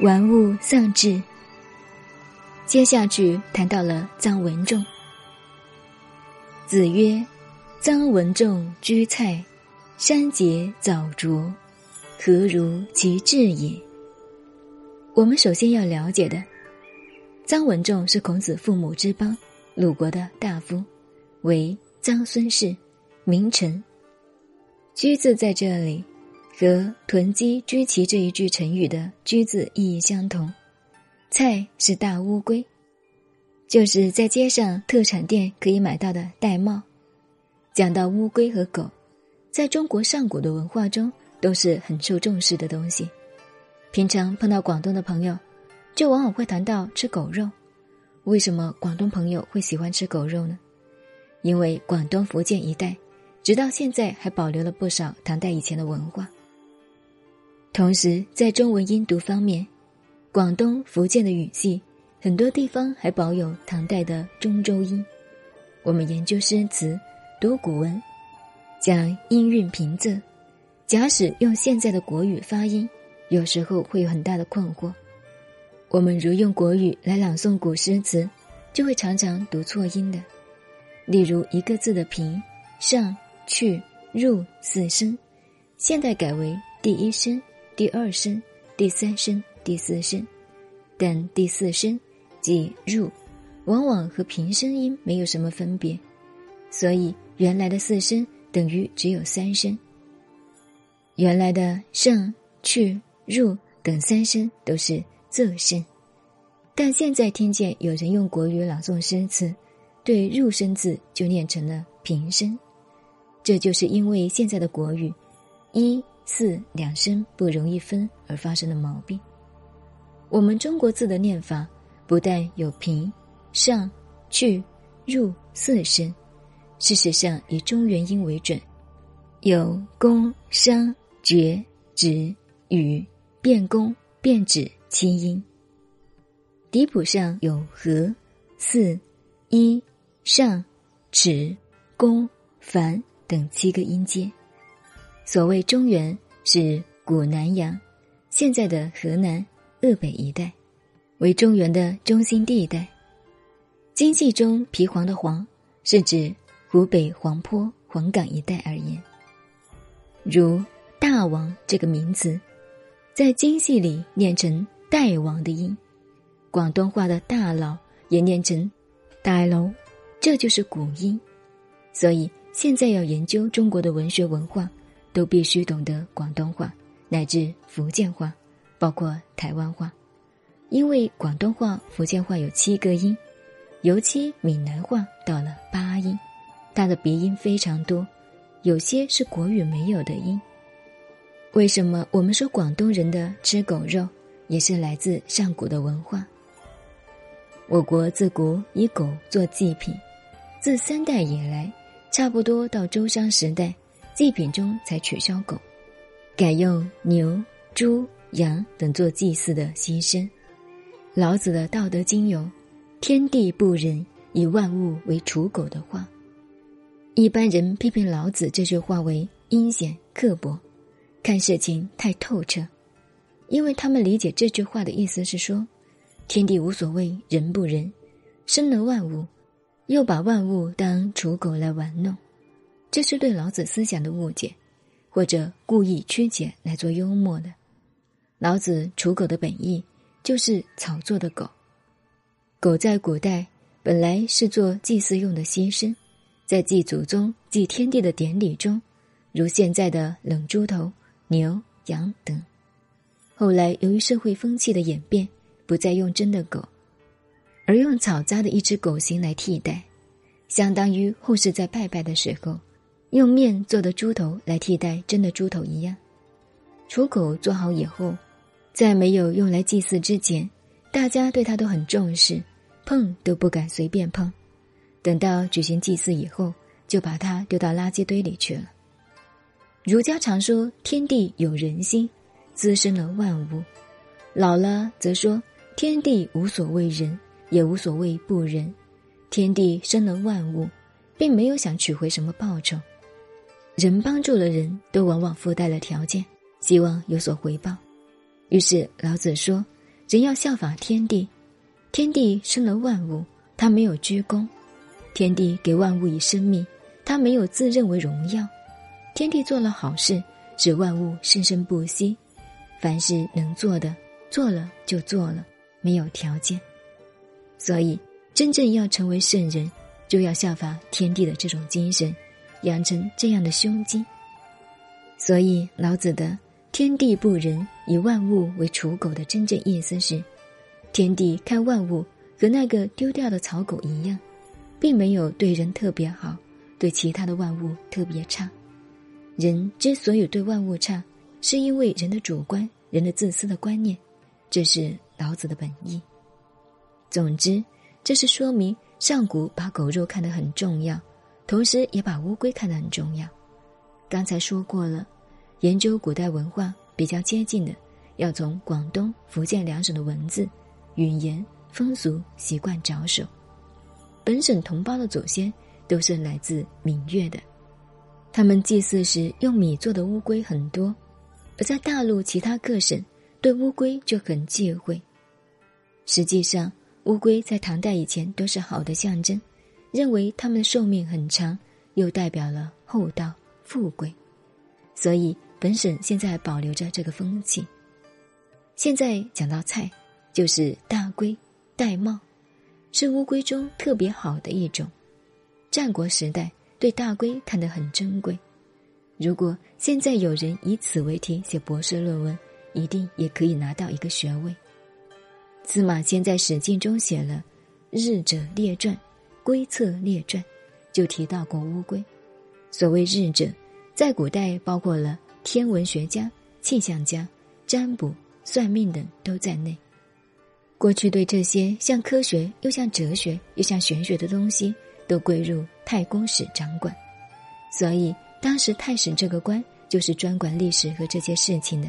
玩物丧志。接下去谈到了臧文仲。子曰：“臧文仲居蔡，山节藻浊，何如其志也？”我们首先要了解的，臧文仲是孔子父母之邦鲁国的大夫，为臧孙氏，名臣。居字在这里，和“囤积居奇”这一句成语的“居”字意义相同。菜是大乌龟，就是在街上特产店可以买到的玳瑁。讲到乌龟和狗，在中国上古的文化中都是很受重视的东西。平常碰到广东的朋友，就往往会谈到吃狗肉。为什么广东朋友会喜欢吃狗肉呢？因为广东、福建一带，直到现在还保留了不少唐代以前的文化。同时，在中文音读方面，广东、福建的语系，很多地方还保有唐代的中州音。我们研究诗词、读古文，讲音韵平仄。假使用现在的国语发音，有时候会有很大的困惑。我们如用国语来朗诵古诗词，就会常常读错音的。例如一个字的平、上、去、入四声，现在改为第一声、第二声、第三声。第四声，但第四声即入，往往和平声音没有什么分别，所以原来的四声等于只有三声。原来的上、去、入等三声都是仄声，但现在听见有人用国语朗诵诗词，对入声字就念成了平声，这就是因为现在的国语一四两声不容易分而发生的毛病。我们中国字的念法，不但有平、上、去、入四声，事实上以中原音为准，有宫、商、角、徵、羽、变宫、变指七音。底谱上有和、四、一、上、齿、宫、凡等七个音阶。所谓中原，是古南阳，现在的河南。鄂北一带为中原的中心地带。经济中皮黄的黄是指湖北黄坡、黄冈一带而言。如大王这个名字，在京戏里念成代王的音，广东话的大佬也念成大楼，这就是古音。所以现在要研究中国的文学文化，都必须懂得广东话乃至福建话。包括台湾话，因为广东话、福建话有七个音，尤其闽南话到了八音，它的鼻音非常多，有些是国语没有的音。为什么我们说广东人的吃狗肉也是来自上古的文化？我国自古以狗做祭品，自三代以来，差不多到周商时代，祭品中才取消狗，改用牛、猪。羊等做祭祀的牺牲。老子的《道德经》有“天地不仁，以万物为刍狗”的话。一般人批评老子这句话为阴险刻薄，看事情太透彻，因为他们理解这句话的意思是说，天地无所谓仁不仁，生了万物，又把万物当刍狗来玩弄，这是对老子思想的误解，或者故意曲解来做幽默的。老子刍狗的本意就是草做的狗。狗在古代本来是做祭祀用的牺牲，在祭祖宗、祭天地的典礼中，如现在的冷猪头、牛、羊等。后来由于社会风气的演变，不再用真的狗，而用草扎的一只狗形来替代，相当于后世在拜拜的时候，用面做的猪头来替代真的猪头一样。刍狗做好以后。在没有用来祭祀之前，大家对它都很重视，碰都不敢随便碰。等到举行祭祀以后，就把它丢到垃圾堆里去了。儒家常说天地有人心，滋生了万物；老了则说天地无所谓人，也无所谓不仁。天地生了万物，并没有想取回什么报酬。人帮助了人，都往往附带了条件，希望有所回报。于是老子说：“人要效法天地，天地生了万物，他没有居功；天地给万物以生命，他没有自认为荣耀。天地做了好事，使万物生生不息。凡是能做的，做了就做了，没有条件。所以，真正要成为圣人，就要效法天地的这种精神，养成这样的胸襟。所以，老子的“天地不仁，以万物为刍狗”的真正意思是：天地看万物和那个丢掉的草狗一样，并没有对人特别好，对其他的万物特别差。人之所以对万物差，是因为人的主观、人的自私的观念，这是老子的本意。总之，这是说明上古把狗肉看得很重要，同时也把乌龟看得很重要。刚才说过了，研究古代文化比较接近的，要从广东、福建两省的文字、语言、风俗习惯着手。本省同胞的祖先都是来自闽粤的，他们祭祀时用米做的乌龟很多，而在大陆其他各省对乌龟就很忌讳。实际上。乌龟在唐代以前都是好的象征，认为它们的寿命很长，又代表了厚道、富贵，所以本省现在保留着这个风气。现在讲到菜，就是大龟、玳瑁，是乌龟中特别好的一种。战国时代对大龟看得很珍贵，如果现在有人以此为题写博士论文，一定也可以拿到一个学位。司马迁在《史记》中写了《日者列传》《龟策列传》，就提到过乌龟。所谓日者，在古代包括了天文学家、气象家、占卜、算命等都在内。过去对这些像科学又像哲学又像玄学的东西，都归入太公使掌管。所以当时太史这个官就是专管历史和这些事情的。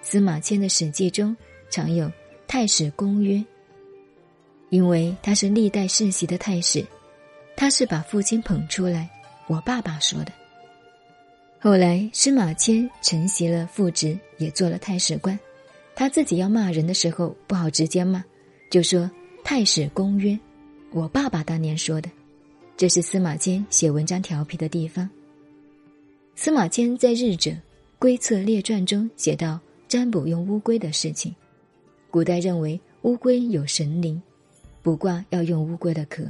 司马迁的《史记》中常有。太史公曰：“因为他是历代世袭的太史，他是把父亲捧出来。我爸爸说的。后来司马迁承袭了父职，也做了太史官。他自己要骂人的时候不好直接骂，就说太史公曰：我爸爸当年说的。这是司马迁写文章调皮的地方。司马迁在《日者龟策列传》中写到占卜用乌龟的事情。”古代认为乌龟有神灵，卜卦要用乌龟的壳。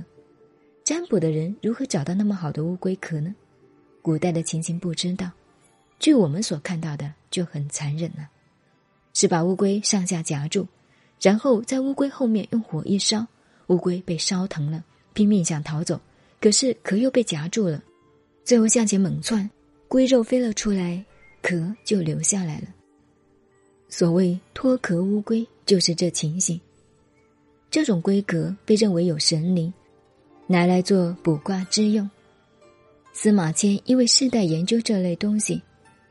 占卜的人如何找到那么好的乌龟壳呢？古代的情形不知道，据我们所看到的就很残忍了，是把乌龟上下夹住，然后在乌龟后面用火一烧，乌龟被烧疼了，拼命想逃走，可是壳又被夹住了，最后向前猛窜，龟肉飞了出来，壳就留下来了。所谓脱壳乌龟，就是这情形。这种龟壳被认为有神灵，拿来做卜卦之用。司马迁因为世代研究这类东西，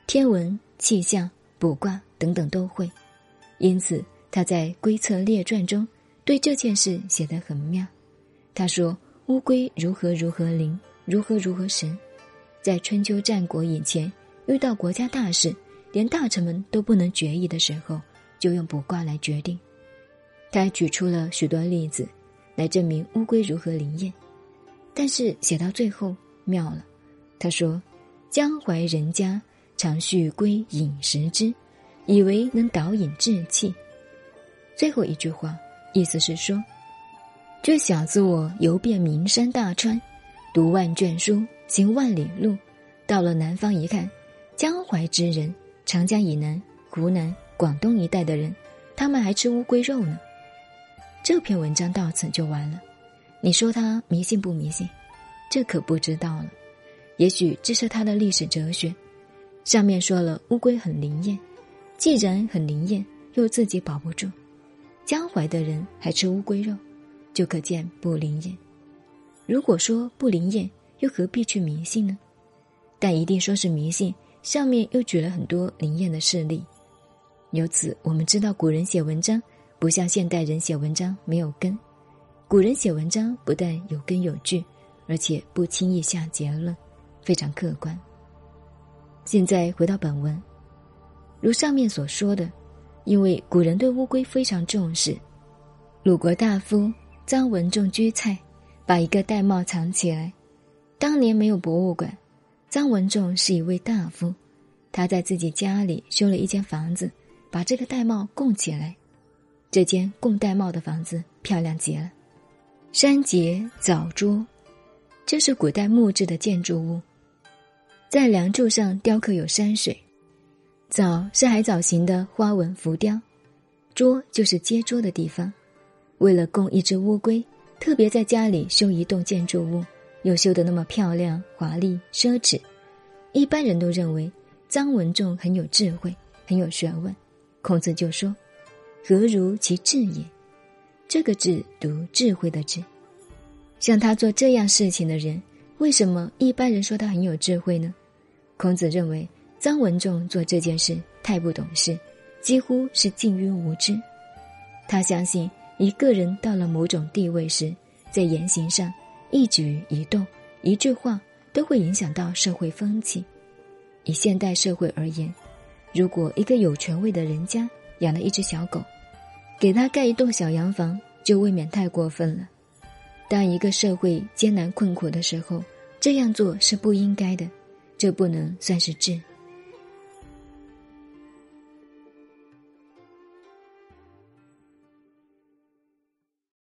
天文、气象、卜卦等等都会，因此他在《龟策列传》中对这件事写得很妙。他说：“乌龟如何如何灵，如何如何神，在春秋战国以前，遇到国家大事。”连大臣们都不能决议的时候，就用卜卦来决定。他举出了许多例子，来证明乌龟如何灵验。但是写到最后妙了，他说：“江淮人家常畜龟饮食之，以为能导引志气。”最后一句话意思是说，这小子我游遍名山大川，读万卷书，行万里路，到了南方一看，江淮之人。长江以南、湖南、广东一带的人，他们还吃乌龟肉呢。这篇文章到此就完了。你说他迷信不迷信？这可不知道了。也许这是他的历史哲学。上面说了乌龟很灵验，既然很灵验，又自己保不住，江淮的人还吃乌龟肉，就可见不灵验。如果说不灵验，又何必去迷信呢？但一定说是迷信。上面又举了很多灵验的事例，由此我们知道古人写文章不像现代人写文章没有根。古人写文章不但有根有据，而且不轻易下结论，非常客观。现在回到本文，如上面所说的，因为古人对乌龟非常重视。鲁国大夫臧文仲居蔡，把一个玳瑁藏起来。当年没有博物馆，臧文仲是一位大夫，他在自己家里修了一间房子，把这个玳瑁供起来。这间供玳瑁的房子漂亮极了，山节藻桌，这是古代木质的建筑物，在梁柱上雕刻有山水。藻是海藻形的花纹浮雕，桌就是接桌的地方。为了供一只乌龟，特别在家里修一栋建筑物，又修得那么漂亮、华丽、奢侈。一般人都认为臧文仲很有智慧，很有学问。孔子就说：“何如其智也？”这个“智”读智慧的“智”。像他做这样事情的人，为什么一般人说他很有智慧呢？孔子认为。臧文仲做这件事太不懂事，几乎是近于无知。他相信一个人到了某种地位时，在言行上一举一动、一句话都会影响到社会风气。以现代社会而言，如果一个有权位的人家养了一只小狗，给他盖一栋小洋房，就未免太过分了。当一个社会艰难困苦的时候，这样做是不应该的，这不能算是智。